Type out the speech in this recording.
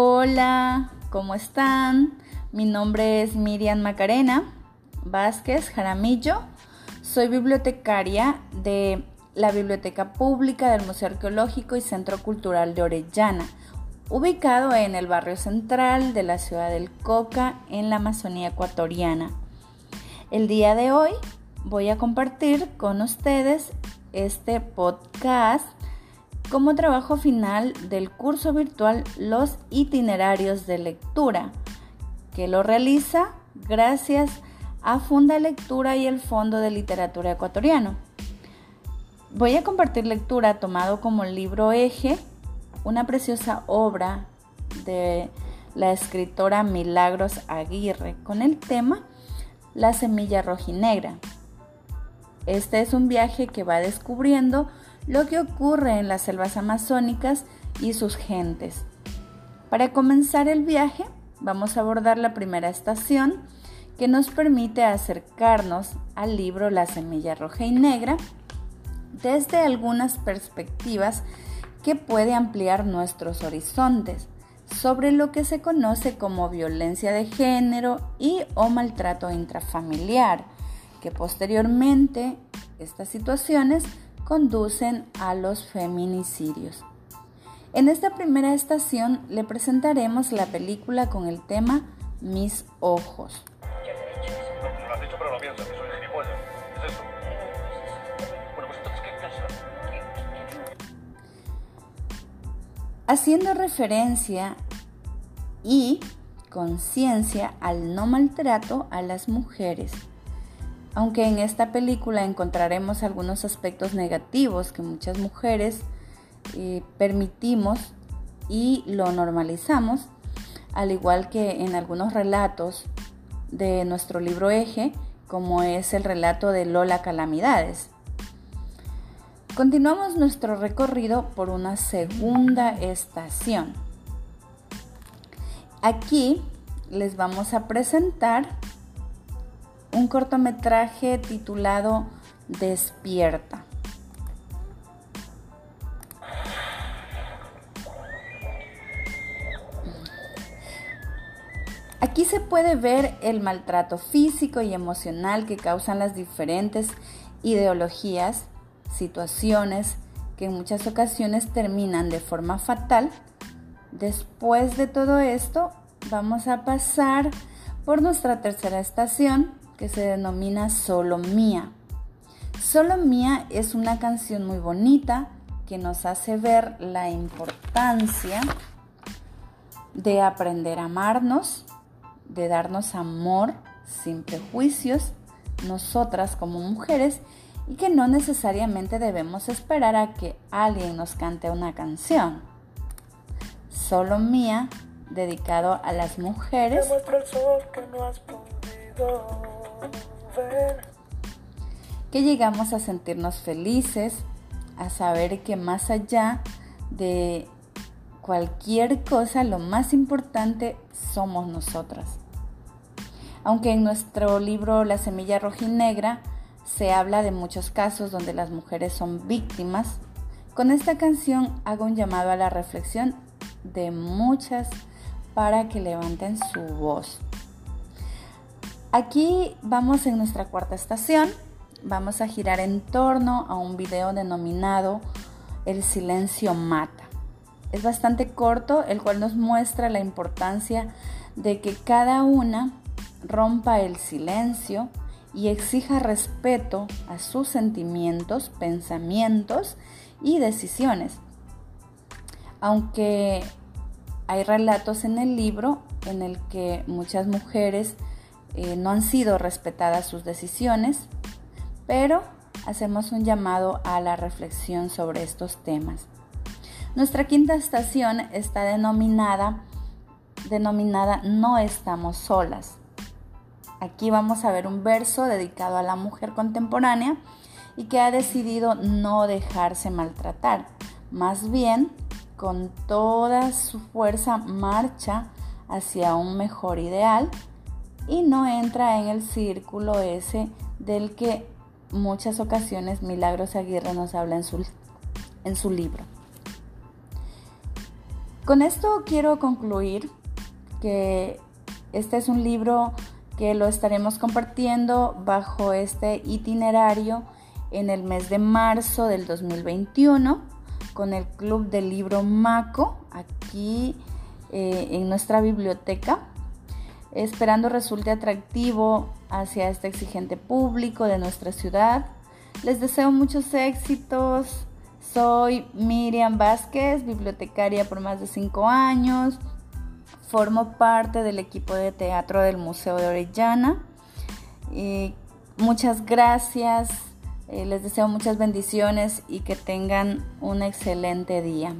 Hola, ¿cómo están? Mi nombre es Miriam Macarena Vázquez Jaramillo. Soy bibliotecaria de la Biblioteca Pública del Museo Arqueológico y Centro Cultural de Orellana, ubicado en el barrio central de la ciudad del Coca, en la Amazonía ecuatoriana. El día de hoy voy a compartir con ustedes este podcast como trabajo final del curso virtual Los itinerarios de lectura, que lo realiza gracias a Funda Lectura y el Fondo de Literatura Ecuatoriano. Voy a compartir lectura tomado como libro eje, una preciosa obra de la escritora Milagros Aguirre con el tema La semilla rojinegra. Este es un viaje que va descubriendo lo que ocurre en las selvas amazónicas y sus gentes. Para comenzar el viaje, vamos a abordar la primera estación que nos permite acercarnos al libro La semilla roja y negra desde algunas perspectivas que puede ampliar nuestros horizontes sobre lo que se conoce como violencia de género y o maltrato intrafamiliar que posteriormente estas situaciones conducen a los feminicidios. En esta primera estación le presentaremos la película con el tema Mis ojos. Haciendo referencia y conciencia al no maltrato a las mujeres aunque en esta película encontraremos algunos aspectos negativos que muchas mujeres eh, permitimos y lo normalizamos, al igual que en algunos relatos de nuestro libro eje, como es el relato de Lola Calamidades. Continuamos nuestro recorrido por una segunda estación. Aquí les vamos a presentar un cortometraje titulado Despierta. Aquí se puede ver el maltrato físico y emocional que causan las diferentes ideologías, situaciones que en muchas ocasiones terminan de forma fatal. Después de todo esto, vamos a pasar por nuestra tercera estación, que se denomina Solo Mía. Solo Mía es una canción muy bonita que nos hace ver la importancia de aprender a amarnos, de darnos amor sin prejuicios, nosotras como mujeres, y que no necesariamente debemos esperar a que alguien nos cante una canción. Solo mía, dedicado a las mujeres que llegamos a sentirnos felices, a saber que más allá de cualquier cosa, lo más importante somos nosotras. Aunque en nuestro libro La semilla rojinegra se habla de muchos casos donde las mujeres son víctimas, con esta canción hago un llamado a la reflexión de muchas para que levanten su voz. Aquí vamos en nuestra cuarta estación. Vamos a girar en torno a un video denominado El silencio mata. Es bastante corto, el cual nos muestra la importancia de que cada una rompa el silencio y exija respeto a sus sentimientos, pensamientos y decisiones. Aunque hay relatos en el libro en el que muchas mujeres eh, no han sido respetadas sus decisiones, pero hacemos un llamado a la reflexión sobre estos temas. Nuestra quinta estación está denominada, denominada No estamos solas. Aquí vamos a ver un verso dedicado a la mujer contemporánea y que ha decidido no dejarse maltratar. Más bien, con toda su fuerza marcha hacia un mejor ideal y no entra en el círculo ese del que muchas ocasiones Milagros Aguirre nos habla en su, en su libro. Con esto quiero concluir que este es un libro que lo estaremos compartiendo bajo este itinerario en el mes de marzo del 2021 con el Club del Libro Maco aquí eh, en nuestra biblioteca, esperando resulte atractivo hacia este exigente público de nuestra ciudad. Les deseo muchos éxitos. Soy Miriam Vázquez, bibliotecaria por más de cinco años. Formo parte del equipo de teatro del Museo de Orellana. Y muchas gracias. Eh, les deseo muchas bendiciones y que tengan un excelente día.